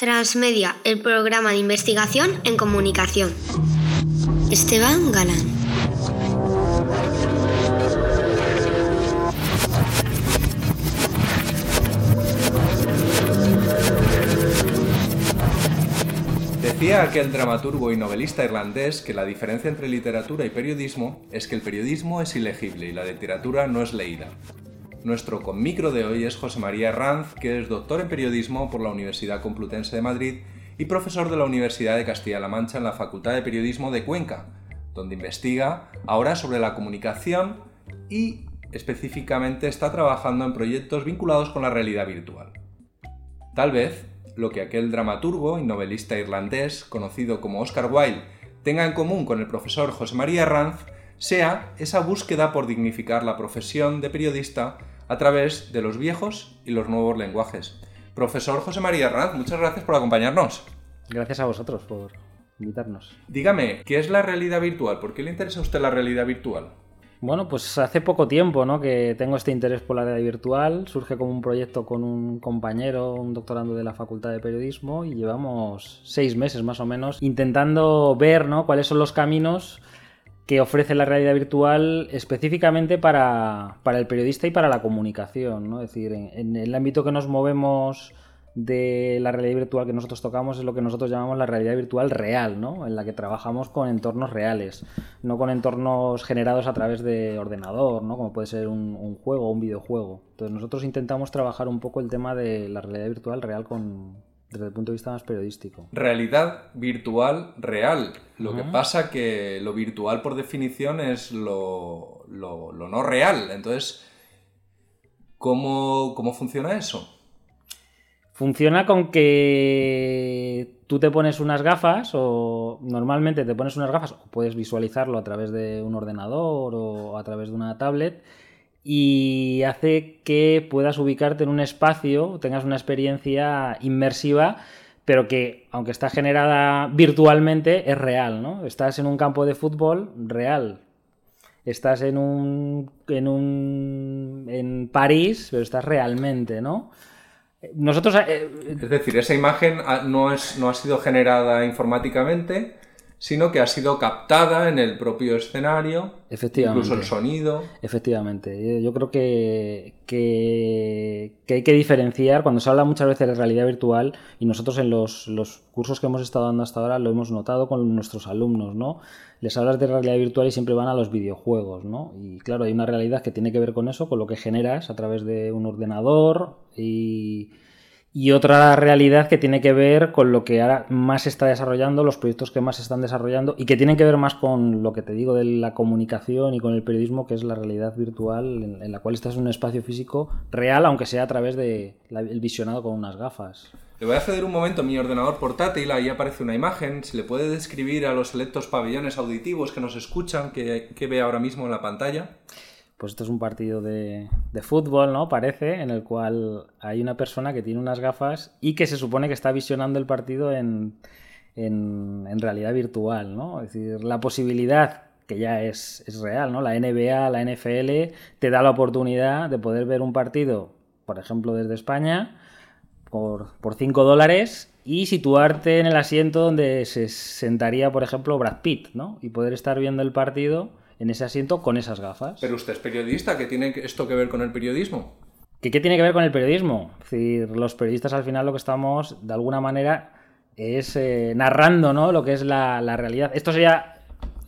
Transmedia, el programa de investigación en comunicación. Esteban Galán. Decía aquel dramaturgo y novelista irlandés que la diferencia entre literatura y periodismo es que el periodismo es ilegible y la literatura no es leída. Nuestro conmicro de hoy es José María Ranz, que es doctor en periodismo por la Universidad Complutense de Madrid y profesor de la Universidad de Castilla-La Mancha en la Facultad de Periodismo de Cuenca, donde investiga ahora sobre la comunicación y específicamente está trabajando en proyectos vinculados con la realidad virtual. Tal vez lo que aquel dramaturgo y novelista irlandés, conocido como Oscar Wilde, tenga en común con el profesor José María Ranz sea esa búsqueda por dignificar la profesión de periodista a través de los viejos y los nuevos lenguajes. Profesor José María Ranz, muchas gracias por acompañarnos. Gracias a vosotros por invitarnos. Dígame, ¿qué es la realidad virtual? ¿Por qué le interesa a usted la realidad virtual? Bueno, pues hace poco tiempo ¿no? que tengo este interés por la realidad virtual. Surge como un proyecto con un compañero, un doctorando de la Facultad de Periodismo, y llevamos seis meses más o menos intentando ver ¿no? cuáles son los caminos que ofrece la realidad virtual específicamente para, el periodista y para la comunicación. ¿no? Es decir, en, el ámbito que nos movemos de la realidad virtual que nosotros tocamos es lo que nosotros llamamos la realidad virtual real, ¿no? en la que trabajamos con entornos reales, no con entornos generados a través de ordenador, ¿no? como puede ser un, un juego o un videojuego. Entonces nosotros intentamos trabajar un poco el tema de la realidad virtual real con, desde el punto de vista más periodístico. Realidad virtual real. Lo que pasa que lo virtual por definición es lo, no real. Entonces, ¿cómo, ¿cómo funciona eso? Funciona con que tú te pones unas gafas o normalmente te pones unas gafas o puedes visualizarlo a través de un ordenador o a través de una tablet y hace que puedas ubicarte en un espacio, tengas una experiencia inmersiva, pero que, aunque está generada virtualmente, es real, ¿no? Estás en un campo de fútbol real. Estás en un. en un. en París, pero estás realmente, ¿no? Nosotros. Eh, es decir, esa imagen no, es, no ha sido generada informáticamente, sino que ha sido captada en el propio escenario, Efectivamente. incluso el sonido. Efectivamente, yo creo que, que, hay que diferenciar, cuando se habla muchas veces de realidad virtual, y nosotros en los, los, cursos que hemos estado dando hasta ahora lo hemos notado con nuestros alumnos, ¿no? Les hablas de realidad virtual y siempre van a los videojuegos, ¿no? Y claro, hay una realidad que tiene que ver con eso, con lo que generas a través de un ordenador y y otra realidad que tiene que ver con lo que ahora más se está desarrollando, los proyectos que más se están desarrollando y que tienen que ver más con lo que te digo de la comunicación y con el periodismo, que es la realidad virtual en, la cual estás en un espacio físico real, aunque sea a través del el visionado con unas gafas. Le voy a ceder un momento a mi ordenador portátil, ahí aparece una imagen, se le puede describir a los selectos pabellones auditivos que nos escuchan, que, que ve ahora mismo en la pantalla pues esto es un partido de, fútbol, ¿no? Parece, en el cual hay una persona que tiene unas gafas y que se supone que está visionando el partido en, realidad virtual, ¿no? Es decir, la posibilidad que ya es, real, ¿no? La NBA, la NFL te da la oportunidad de poder ver un partido, por ejemplo, desde España, por, por 5 dólares y situarte en el asiento donde se sentaría, por ejemplo, Brad Pitt, ¿no? Y poder estar viendo el partido en ese asiento con esas gafas. Pero usted es periodista, ¿qué tiene esto que ver con el periodismo? ¿Qué, qué tiene que ver con el periodismo? Es decir, los periodistas al final lo que estamos, de alguna manera, es eh, narrando ¿no? lo que es la, realidad. Esto sería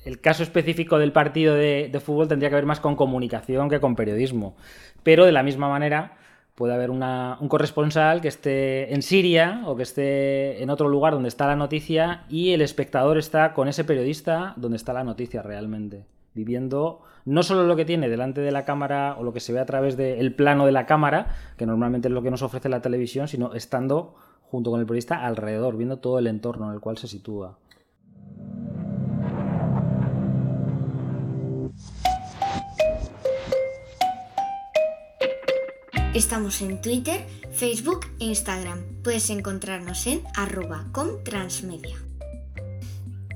el caso específico del partido de, fútbol tendría que ver más con comunicación que con periodismo. Pero de la misma manera puede haber un corresponsal que esté en Siria o que esté en otro lugar donde está la noticia y el espectador está con ese periodista donde está la noticia realmente viviendo no solo lo que tiene delante de la cámara o lo que se ve a través del plano de la cámara, que normalmente es lo que nos ofrece la televisión, sino estando junto con el periodista alrededor, viendo todo el entorno en el cual se sitúa. Estamos en Twitter, Facebook e Instagram. Puedes encontrarnos en arroba com transmedia.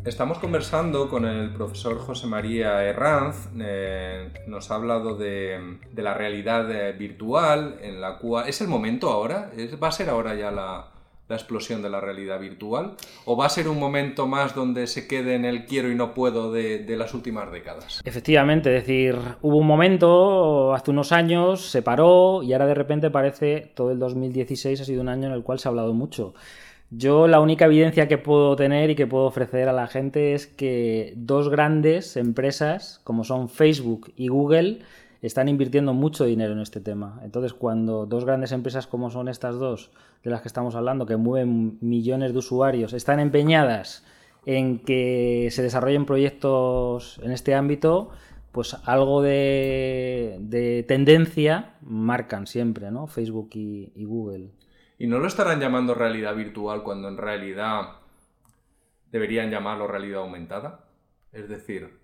Estamos conversando con el profesor José María Herranz. Eh, nos ha hablado de, la realidad eh, virtual, en la cual. ¿Es el momento ahora? ¿Va a ser ahora ya la, la explosión de la realidad virtual? ¿O va a ser un momento más donde se quede en el quiero y no puedo de, de, las últimas décadas? Efectivamente, es decir, hubo un momento, hace unos años, se paró y ahora de repente parece todo el 2016 ha sido un año en el cual se ha hablado mucho. Yo la única evidencia que puedo tener y que puedo ofrecer a la gente es que dos grandes empresas, como son Facebook y Google, están invirtiendo mucho dinero en este tema. Entonces, cuando dos grandes empresas como son estas dos, de las que estamos hablando, que mueven millones de usuarios, están empeñadas en que se desarrollen proyectos en este ámbito, pues algo de, de tendencia marcan siempre, ¿no? Facebook y Google. ¿Y no lo estarán llamando realidad virtual cuando en realidad deberían llamarlo realidad aumentada? Es decir,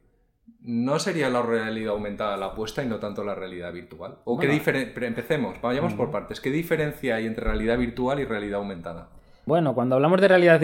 ¿no sería la realidad aumentada la apuesta y no tanto la realidad virtual? ¿O qué diferencia? Empecemos, vayamos por partes. ¿Qué diferencia hay entre realidad virtual y realidad aumentada? Bueno, cuando hablamos de realidad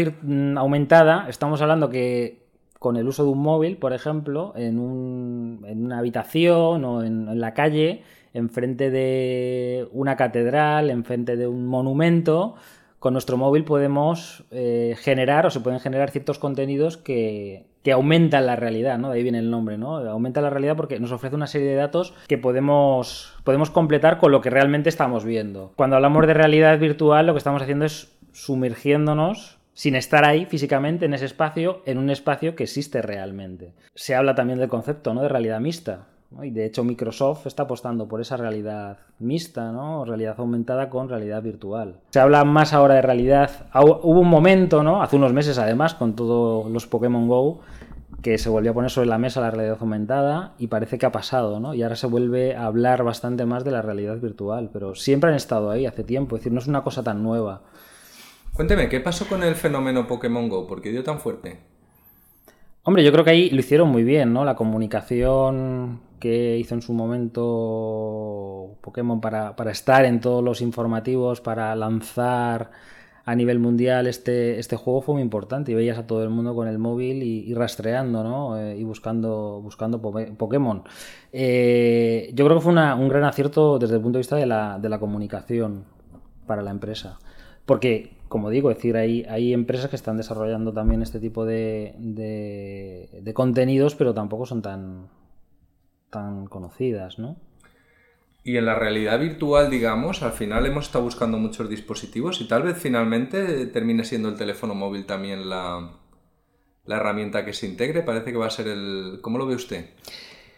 aumentada, estamos hablando que con el uso de un móvil, por ejemplo, en, un, en una habitación o en, en la calle, enfrente de una catedral, enfrente de un monumento, con nuestro móvil podemos eh, generar o se pueden generar ciertos contenidos que, que, aumentan la realidad, ¿no? De ahí viene el nombre, ¿no? Aumenta la realidad porque nos ofrece una serie de datos que podemos, podemos completar con lo que realmente estamos viendo. Cuando hablamos de realidad virtual, lo que estamos haciendo es sumergiéndonos sin estar ahí físicamente en ese espacio, en un espacio que existe realmente. Se habla también del concepto ¿no? de realidad mixta. ¿No? Y de hecho Microsoft está apostando por esa realidad mixta, ¿no? realidad aumentada con realidad virtual. Se habla más ahora de realidad. Hubo un momento, ¿no? hace unos meses además, con todos los Pokémon Go, que se volvió a poner sobre la mesa la realidad aumentada y parece que ha pasado, ¿no? Y ahora se vuelve a hablar bastante más de la realidad virtual, pero siempre han estado ahí hace tiempo, es decir, no es una cosa tan nueva. Cuénteme, ¿qué pasó con el fenómeno Pokémon Go? ¿Por qué dio tan fuerte? Hombre, yo creo que ahí lo hicieron muy bien, ¿no? La comunicación que hizo en su momento Pokémon para, para estar en todos los informativos, para lanzar a nivel mundial este, este juego fue muy importante y veías a todo el mundo con el móvil y, rastreando ¿no? eh, y buscando, buscando Pokémon. Eh, yo creo que fue una, un gran acierto desde el punto de vista de la, de la comunicación para la empresa. Porque, como digo, es decir, hay, hay empresas que están desarrollando también este tipo de, de, de contenidos, pero tampoco son tan, tan conocidas, ¿no? Y en la realidad virtual, digamos, al final hemos estado buscando muchos dispositivos y tal vez finalmente termine siendo el teléfono móvil también la, la herramienta que se integre. Parece que va a ser el... ¿Cómo lo ve usted?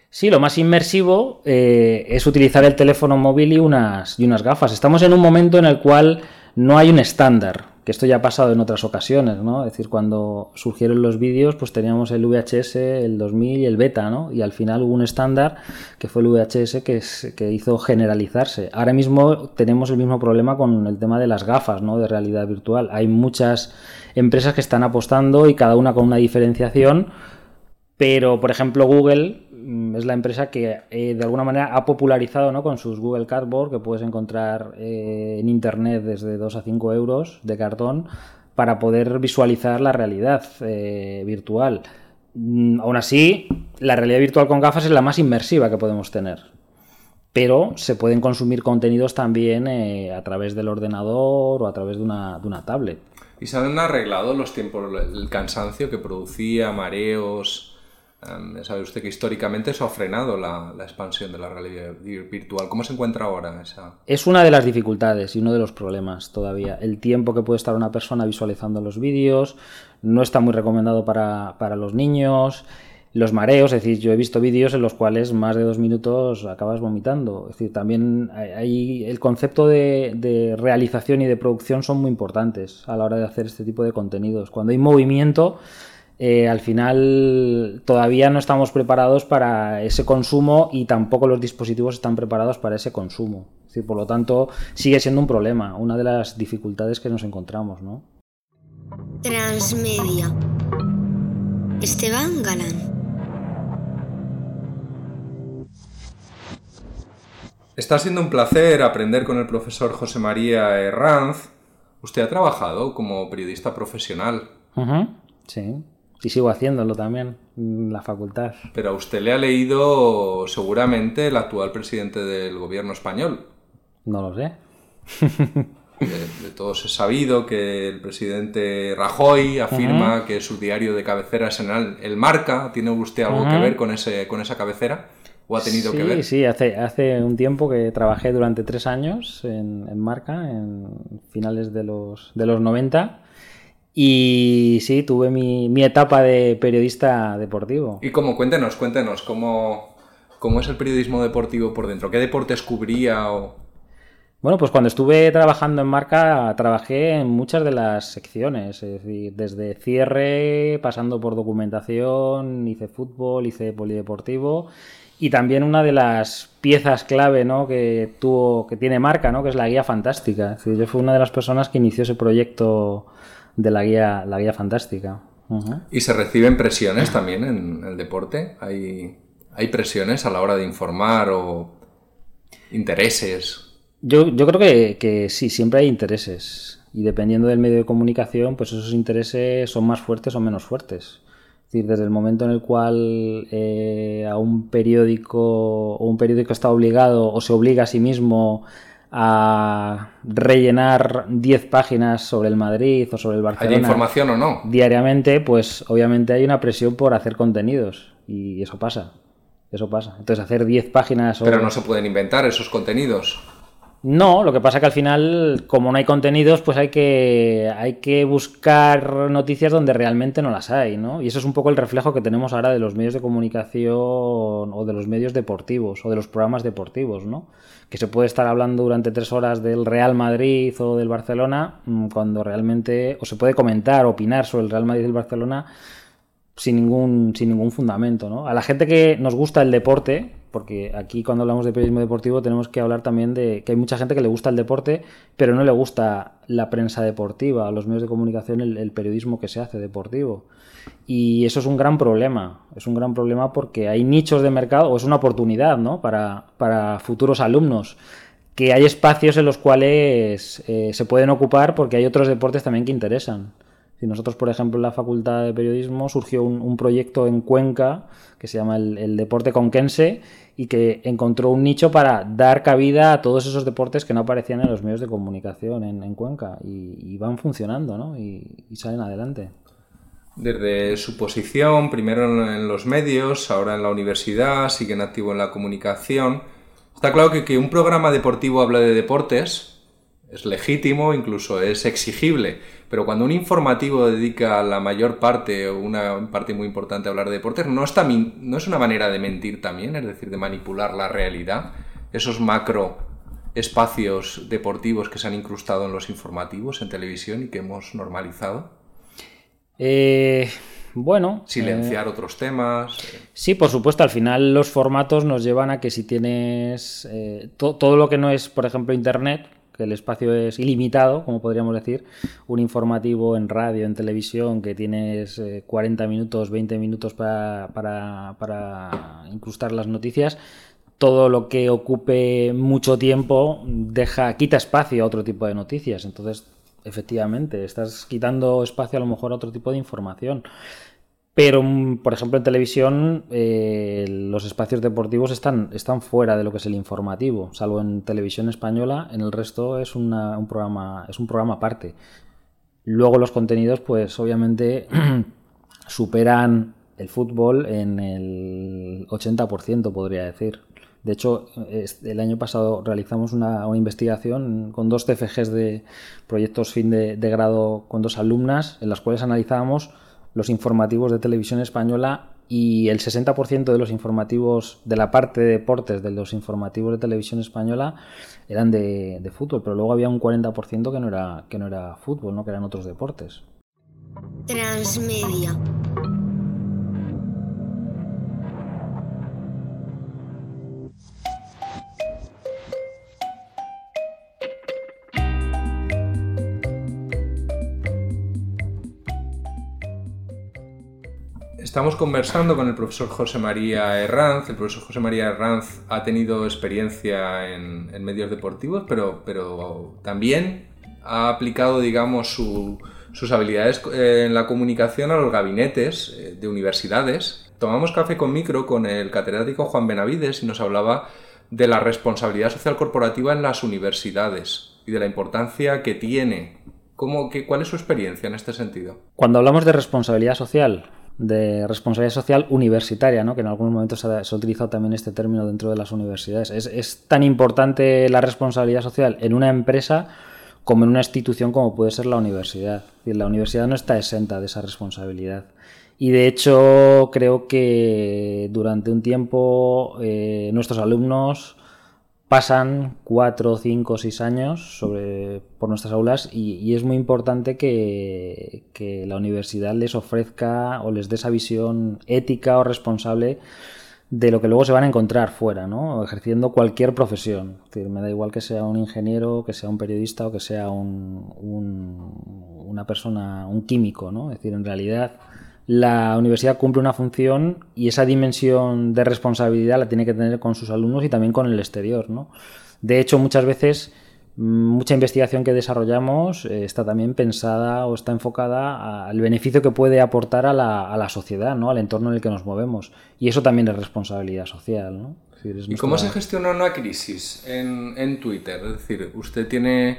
Sí, lo más inmersivo eh, es utilizar el teléfono móvil y unas, y unas gafas. Estamos en un momento en el cual no hay un estándar, que esto ya ha pasado en otras ocasiones, ¿no? Es decir, cuando surgieron los vídeos, pues teníamos el VHS, el 2000 y el beta, ¿no? Y al final hubo un estándar que fue el VHS que, que hizo generalizarse. Ahora mismo tenemos el mismo problema con el tema de las gafas, ¿no? De realidad virtual. Hay muchas empresas que están apostando y cada una con una diferenciación, pero por ejemplo Google es la empresa que eh, de alguna manera ha popularizado ¿no? con sus Google Cardboard, que puedes encontrar eh, en internet desde 2 a 5 euros de cartón, para poder visualizar la realidad eh, virtual. Mm, aún así, la realidad virtual con gafas es la más inmersiva que podemos tener. Pero se pueden consumir contenidos también a través del ordenador o a través de una, de una tablet. ¿Y se han arreglado los tiempos, el cansancio que producía, mareos, Um, sabe usted que históricamente eso ha frenado la, la, expansión de la realidad virtual. ¿Cómo se encuentra ahora esa? Es una de las dificultades y uno de los problemas todavía. El tiempo que puede estar una persona visualizando los vídeos no está muy recomendado para, para los niños. Los mareos, es decir, yo he visto vídeos en los cuales más de dos minutos acabas vomitando. Es decir, también hay, el concepto de, de realización y de producción son muy importantes a la hora de hacer este tipo de contenidos. Cuando hay movimiento, eh, al final todavía no estamos preparados para ese consumo y tampoco los dispositivos están preparados para ese consumo. Es decir, por lo tanto, sigue siendo un problema, una de las dificultades que nos encontramos. ¿no? Transmedia. Esteban Galán. Está siendo un placer aprender con el profesor José María Herranz. Usted ha trabajado como periodista profesional. Uh -huh. Sí. Y sigo haciéndolo también en la facultad. Pero a usted le ha leído seguramente el actual presidente del gobierno español. No lo sé. De, todos es sabido que el presidente Rajoy afirma que su diario de cabecera es en el, Marca. ¿Tiene usted algo que ver con, ese, con esa cabecera? ¿O ha tenido que ver? Sí, hace, hace un tiempo que trabajé durante tres años en, Marca, en finales de los, de los 90. Y sí, tuve mi, mi etapa de periodista deportivo. Y como, cuéntenos, cuéntenos, ¿cómo, ¿cómo es el periodismo deportivo por dentro? ¿Qué deportes cubría o...? Bueno, pues cuando estuve trabajando en marca, trabajé en muchas de las secciones, es decir, desde cierre, pasando por documentación, hice fútbol, hice polideportivo y también una de las piezas clave ¿no? que tuvo, que tiene marca, ¿no? que es la guía fantástica. Es decir, yo fui una de las personas que inició ese proyecto de la guía, la guía fantástica. ¿Y se reciben presiones también en el deporte? ¿Hay, ¿Hay presiones a la hora de informar o intereses? Yo, yo creo que, que, sí, siempre hay intereses. Y dependiendo del medio de comunicación, pues esos intereses son más fuertes o menos fuertes. Es decir, desde el momento en el cual eh, a un periódico o un periódico está obligado o se obliga a sí mismo a rellenar 10 páginas sobre el Madrid o sobre el Barcelona. ¿Hay información o no? Diariamente, pues obviamente hay una presión por hacer contenidos y eso pasa. Eso pasa. Entonces, hacer 10 páginas. Pero no se pueden inventar esos contenidos. No, lo que pasa que al final, como no hay contenidos, pues hay que, hay que buscar noticias donde realmente no las hay, ¿no? Y eso es un poco el reflejo que tenemos ahora de los medios de comunicación o de los medios deportivos o de los programas deportivos, ¿no? Que se puede estar hablando durante tres horas del Real Madrid o del Barcelona mm, cuando realmente, o se puede comentar, opinar sobre el Real Madrid y el Barcelona sin ningún, sin ningún fundamento, ¿no? A la gente que nos gusta el deporte, porque aquí cuando hablamos de periodismo deportivo tenemos que hablar también de que hay mucha gente que le gusta el deporte, pero no le gusta la prensa deportiva, los medios de comunicación, el, periodismo que se hace deportivo. Y eso es un gran problema, es un gran problema porque hay nichos de mercado, o es una oportunidad ¿no? para, para futuros alumnos, que hay espacios en los cuales eh, se pueden ocupar porque hay otros deportes también que interesan. Si nosotros, por ejemplo, en la Facultad de Periodismo surgió un, proyecto en Cuenca que se llama el, Deporte Conquense y que encontró un nicho para dar cabida a todos esos deportes que no aparecían en los medios de comunicación en, Cuenca y, van funcionando ¿no? y, salen adelante. Desde su posición, primero en, los medios, ahora en la universidad, siguen activo en la comunicación. Está claro que que un programa deportivo habla de deportes es legítimo, incluso es exigible pero cuando un informativo dedica la mayor parte o una parte muy importante a hablar de deportes, ¿no, está, ¿no es una manera de mentir también? Es decir, de manipular la realidad. Esos macro espacios deportivos que se han incrustado en los informativos en televisión y que hemos normalizado. Eh, bueno. Silenciar eh, otros temas. Sí, por supuesto. Al final los formatos nos llevan a que si tienes eh, todo lo que no es, por ejemplo, Internet, el espacio es ilimitado, como podríamos decir, un informativo en radio, en televisión, que tienes 40 eh, minutos, 20 minutos para, para, incrustar las noticias, todo lo que ocupe mucho tiempo deja, quita espacio a otro tipo de noticias. Entonces, efectivamente, estás quitando espacio a lo mejor a otro tipo de información. Pero, mm, por ejemplo, en televisión eh, los espacios deportivos están, están fuera de lo que es el informativo, salvo en televisión española, en el resto es, un, programa, es un programa aparte. Luego los contenidos, pues obviamente superan el fútbol en el 80%, podría decir. De hecho, el año pasado realizamos una, investigación con dos CFGs de proyectos fin de, de grado con dos alumnas, en las cuales analizábamos los informativos de televisión española y el 60% de los informativos de la parte de deportes de los informativos de televisión española eran de, de fútbol, pero luego había un 40% que no era que no era fútbol, ¿no? que eran otros deportes. Transmedia. Estamos conversando con el profesor José María Herranz. El profesor José María Herranz ha tenido experiencia en, medios deportivos, pero, pero, también ha aplicado, digamos, sus habilidades eh, en la comunicación a los gabinetes eh, de universidades. Tomamos café con micro con el catedrático Juan Benavides y nos hablaba de la responsabilidad social corporativa en las universidades y de la importancia que tiene. ¿Cómo, qué, ¿Cuál es su experiencia en este sentido? Cuando hablamos de responsabilidad social, de responsabilidad social universitaria, ¿no? que en algunos momentos se ha, utilizado también este término dentro de las universidades. Es, tan importante la responsabilidad social en una empresa como en una institución como puede ser la universidad. la universidad no está exenta de esa responsabilidad. Y de hecho creo que durante un tiempo eh, nuestros alumnos pasan cuatro, cinco, seis años sobre, por nuestras aulas y, es muy importante que, que, la universidad les ofrezca o les dé esa visión ética o responsable de lo que luego se van a encontrar fuera, ¿no? ejerciendo cualquier profesión. Es decir, me da igual que sea un ingeniero, que sea un periodista o que sea un, un, una persona, un químico. ¿no? Es decir, en realidad la universidad cumple una función y esa dimensión de responsabilidad la tiene que tener con sus alumnos y también con el exterior. ¿no? De hecho, muchas veces mucha investigación que desarrollamos eh, está también pensada o está enfocada al beneficio que puede aportar a la, a la, sociedad, ¿no? al entorno en el que nos movemos. Y eso también es responsabilidad social. ¿no? ¿Y cómo se gestiona una crisis en, en Twitter? Es decir, usted tiene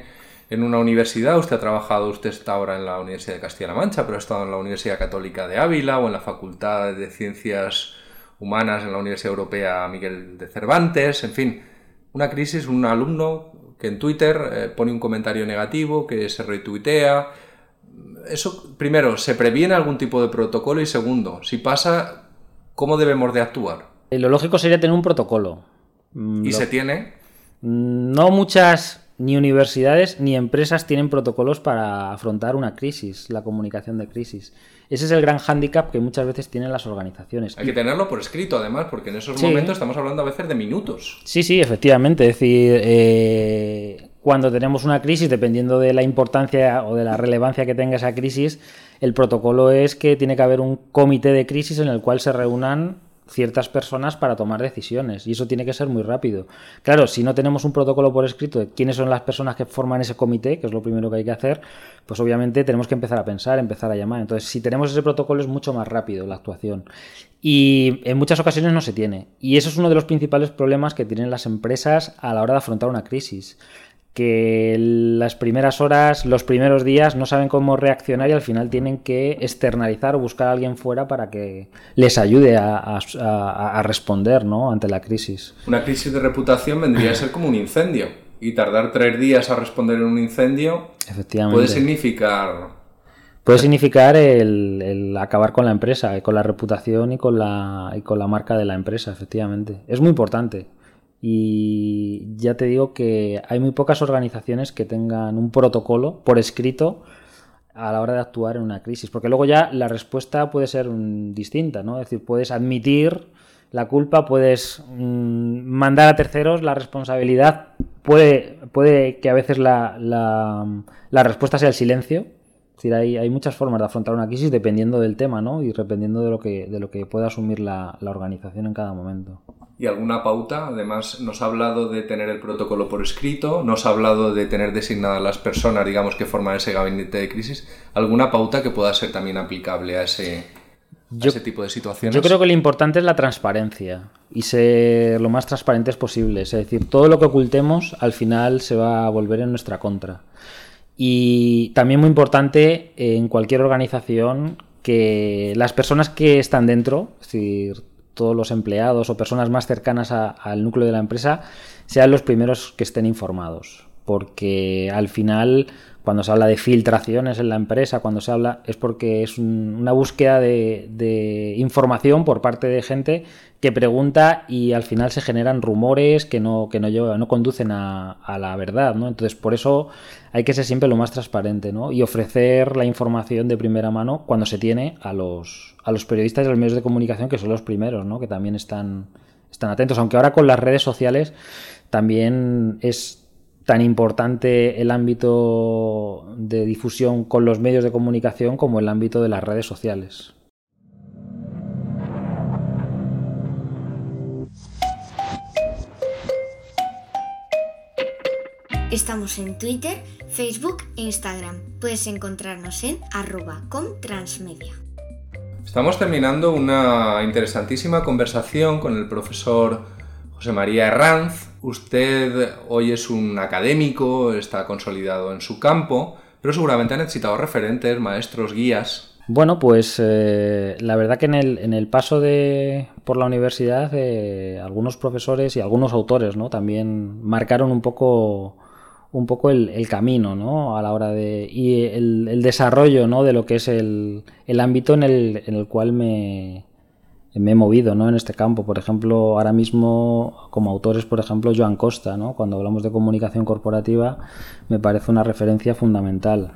en una universidad, usted ha trabajado, usted está ahora en la Universidad de Castilla-La Mancha, pero ha estado en la Universidad Católica de Ávila o en la Facultad de Ciencias Humanas en la Universidad Europea Miguel de Cervantes, en fin, una crisis, un alumno que en Twitter eh, pone un comentario negativo, que se retuitea. Eso, primero, ¿se previene algún tipo de protocolo? Y segundo, si pasa, ¿cómo debemos de actuar? Eh, lo lógico sería tener un protocolo. Mm, ¿Y se tiene? No muchas ni universidades ni empresas tienen protocolos para afrontar una crisis, la comunicación de crisis. Ese es el gran hándicap que muchas veces tienen las organizaciones. Hay que tenerlo por escrito, además, porque en esos momentos estamos hablando a veces de minutos. Sí, sí, efectivamente. Es decir, eh, cuando tenemos una crisis, dependiendo de la importancia o de la relevancia que tenga esa crisis, el protocolo es que tiene que haber un comité de crisis en el cual se reúnan ciertas personas para tomar decisiones y eso tiene que ser muy rápido. Claro, si no tenemos un protocolo por escrito de quiénes son las personas que forman ese comité, que es lo primero que hay que hacer, pues obviamente tenemos que empezar a pensar, empezar a llamar. Entonces, si tenemos ese protocolo es mucho más rápido la actuación. Y en muchas ocasiones no se tiene. Y eso es uno de los principales problemas que tienen las empresas a la hora de afrontar una crisis que las primeras horas, los primeros días no saben cómo reaccionar y al final tienen que externalizar o buscar a alguien fuera para que les ayude a, responder ¿no? ante la crisis. Una crisis de reputación vendría a ser como un incendio y tardar tres días a responder en un incendio Efectivamente. puede significar... Puede significar el, acabar con la empresa, con la reputación y con la, y con la marca de la empresa, efectivamente. Es muy importante. Y ya te digo que hay muy pocas organizaciones que tengan un protocolo por escrito a la hora de actuar en una crisis, porque luego ya la respuesta puede ser distinta, ¿no? Es decir, puedes admitir la culpa, puedes mm, mandar a terceros la responsabilidad, puede, puede que a veces la, la respuesta sea el silencio, decir, hay, hay, muchas formas de afrontar una crisis dependiendo del tema, ¿no? Y dependiendo de lo que, de lo que pueda asumir la, organización en cada momento. ¿Y alguna pauta? Además, nos ha hablado de tener el protocolo por escrito, nos ha hablado de tener designadas las personas, digamos, que forman ese gabinete de crisis. ¿Alguna pauta que pueda ser también aplicable a ese, ese tipo de situaciones? Yo creo que lo importante es la transparencia y ser lo más transparentes posible. Es decir, todo lo que ocultemos al final se va a volver en nuestra contra. Y también muy importante en cualquier organización que las personas que están dentro, es decir, todos los empleados o personas más cercanas al núcleo de la empresa, sean los primeros que estén informados. Porque al final cuando se habla de filtraciones en la empresa, cuando se habla, es porque es una búsqueda de, información por parte de gente que pregunta y al final se generan rumores que no, que no, no conducen a, la verdad, ¿no? Entonces, por eso hay que ser siempre lo más transparente, ¿no? Y ofrecer la información de primera mano cuando se tiene a los, a los periodistas y a los medios de comunicación, que son los primeros, ¿no? Que también están, están atentos. Aunque ahora con las redes sociales también es tan importante el ámbito de difusión con los medios de comunicación como el ámbito de las redes sociales. Estamos en Twitter, Facebook e Instagram. Puedes encontrarnos en arroba transmedia. Estamos terminando una interesantísima conversación con el profesor José María Herranz, usted hoy es un académico, está consolidado en su campo, pero seguramente ha necesitado referentes, maestros, guías. Bueno, pues eh, la verdad que en el, en el paso de, por la universidad eh, algunos profesores y algunos autores ¿no? también marcaron un poco un poco el, camino ¿no? a la hora de y el, desarrollo ¿no? de lo que es el, el ámbito en el, en el cual me, me he movido ¿no? en este campo. Por ejemplo, ahora mismo como autores, por ejemplo, Joan Costa, ¿no? cuando hablamos de comunicación corporativa, me parece una referencia fundamental.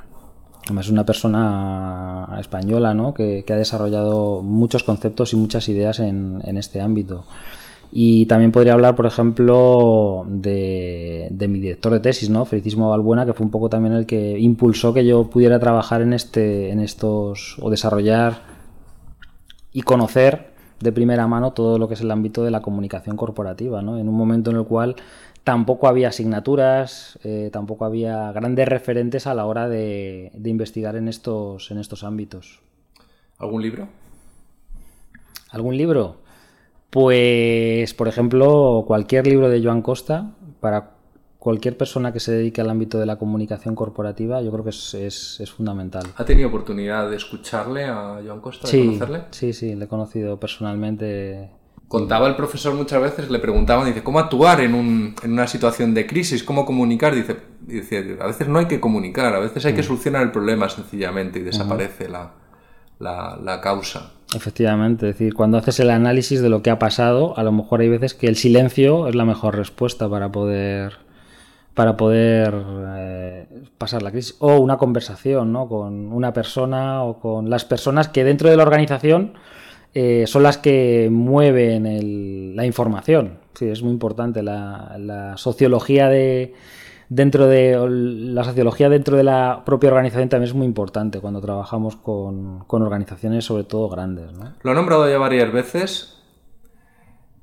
Además, es una persona española ¿no? que, que, ha desarrollado muchos conceptos y muchas ideas en, en este ámbito. Y también podría hablar, por ejemplo, de, mi director de tesis, ¿no? Felicismo Balbuena, que fue un poco también el que impulsó que yo pudiera trabajar en este, en estos, o desarrollar y conocer de primera mano todo lo que es el ámbito de la comunicación corporativa, ¿no? En un momento en el cual tampoco había asignaturas, eh, tampoco había grandes referentes a la hora de, de investigar en estos, en estos ámbitos. ¿Algún libro? ¿Algún libro? Pues, por ejemplo, cualquier libro de Joan Costa, para cualquier persona que se dedique al ámbito de la comunicación corporativa, yo creo que es, fundamental. ¿Ha tenido oportunidad de escucharle a Joan Costa, de conocerle? Sí, sí, le he conocido personalmente. Contaba el profesor muchas veces, le preguntaban, dice, ¿cómo actuar en, un, en una situación de crisis? ¿Cómo comunicar? Dice, dice, a veces no hay que comunicar, a veces hay que mm. solucionar el problema sencillamente y desaparece la, la, la causa. Efectivamente, es decir, cuando haces el análisis de lo que ha pasado, a lo mejor hay veces que el silencio es la mejor respuesta para poder para poder eh, pasar la crisis o una conversación ¿no? con una persona o con las personas que dentro de la organización eh, son las que mueven la información. Sí, es muy importante la sociología de, dentro de la sociología dentro de la propia organización también es muy importante cuando trabajamos con, con organizaciones sobre todo grandes. Lo he nombrado ya varias veces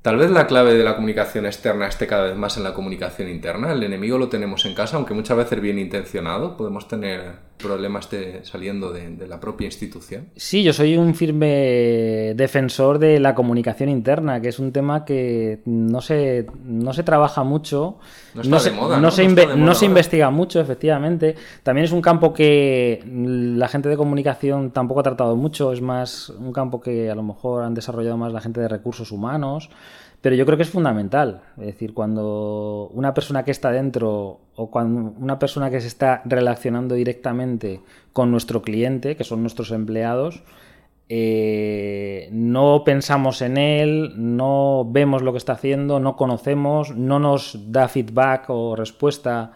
Tal vez la clave de la comunicación externa esté cada vez más en la comunicación interna. El enemigo lo tenemos en casa, aunque muchas veces bien intencionado. Podemos tener problemas saliendo de, la propia institución. Sí, yo soy un firme defensor de la comunicación interna, que es un tema que no se, no se trabaja mucho. No, se, no se investiga mucho, efectivamente. También es un campo que la gente de comunicación tampoco ha tratado mucho. Es más un campo que a lo mejor han desarrollado más la gente de recursos humanos. Pero yo creo que es fundamental. Es decir, cuando una persona que está dentro o cuando una persona que se está relacionando directamente con nuestro cliente, que son nuestros empleados, eh, no pensamos en él, no vemos lo que está haciendo, no conocemos, no nos da feedback o respuesta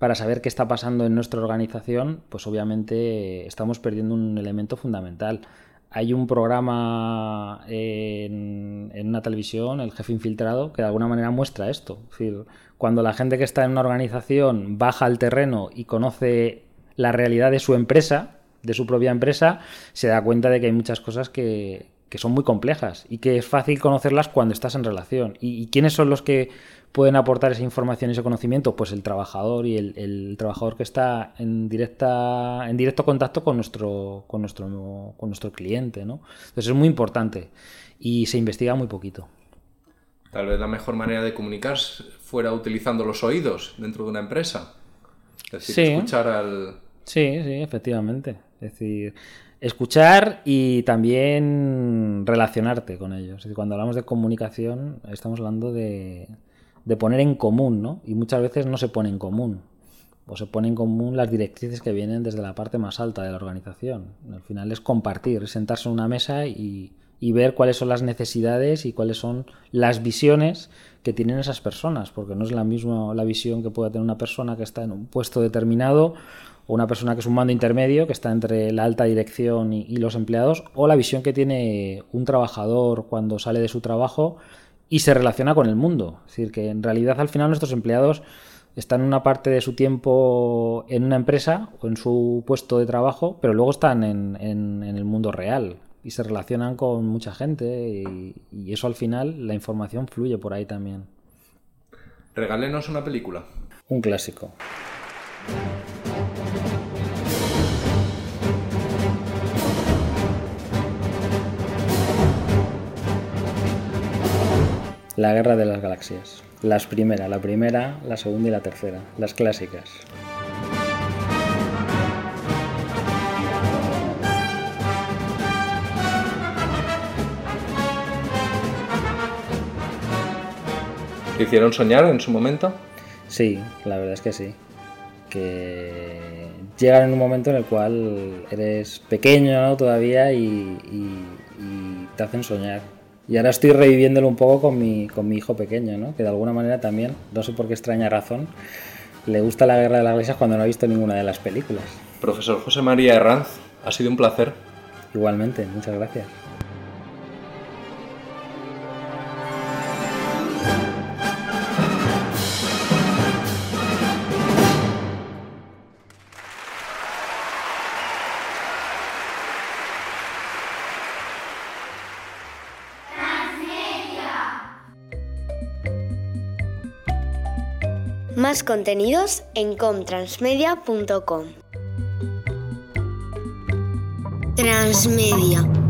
para saber qué está pasando en nuestra organización, pues obviamente estamos perdiendo un elemento fundamental hay un programa en, una televisión, El Jefe Infiltrado, que de alguna manera muestra esto. Es decir, cuando la gente que está en una organización baja al terreno y conoce la realidad de su empresa, de su propia empresa, se da cuenta de que hay muchas cosas que, que son muy complejas y que es fácil conocerlas cuando estás en relación. ¿Y, quiénes son los que pueden aportar esa información y ese conocimiento? Pues el trabajador y el, trabajador que está en, directa, en directo contacto con nuestro, con nuestro, con nuestro cliente. ¿no? Entonces es muy importante y se investiga muy poquito. Tal vez la mejor manera de comunicar fuera utilizando los oídos dentro de una empresa. Es decir, escuchar al... Sí, sí, efectivamente. Es decir, Escuchar y también relacionarte con ellos. Es cuando hablamos de comunicación, estamos hablando de, poner en común, ¿no? Y muchas veces no se pone en común. O se pone en común las directrices que vienen desde la parte más alta de la organización. Al final es compartir, sentarse en una mesa y, y ver cuáles son las necesidades y cuáles son las visiones que tienen esas personas, porque no es la misma la visión que pueda tener una persona que está en un puesto determinado o una persona que es un mando intermedio, que está entre la alta dirección y, los empleados, o la visión que tiene un trabajador cuando sale de su trabajo y se relaciona con el mundo. Es decir, que en realidad al final nuestros empleados están una parte de su tiempo en una empresa o en su puesto de trabajo, pero luego están en, el mundo real y se relacionan con mucha gente y, y, eso al final la información fluye por ahí también. Regálenos una película. Un clásico. La Guerra de las Galaxias. Las primeras, la primera, la segunda y la tercera, las clásicas. ¿Te hicieron soñar en su momento? Sí, la verdad es que sí. Que llegan en un momento en el cual eres pequeño todavía y, y- y te hacen soñar. Y ahora estoy reviviéndolo un poco con mi, con mi hijo pequeño, ¿no? que de alguna manera también, no sé por qué extraña razón, le gusta la guerra de las iglesias cuando no ha visto ninguna de las películas. Profesor José María Herranz, ha sido un placer. Igualmente, muchas gracias. Contenidos en comtransmedia.com. Transmedia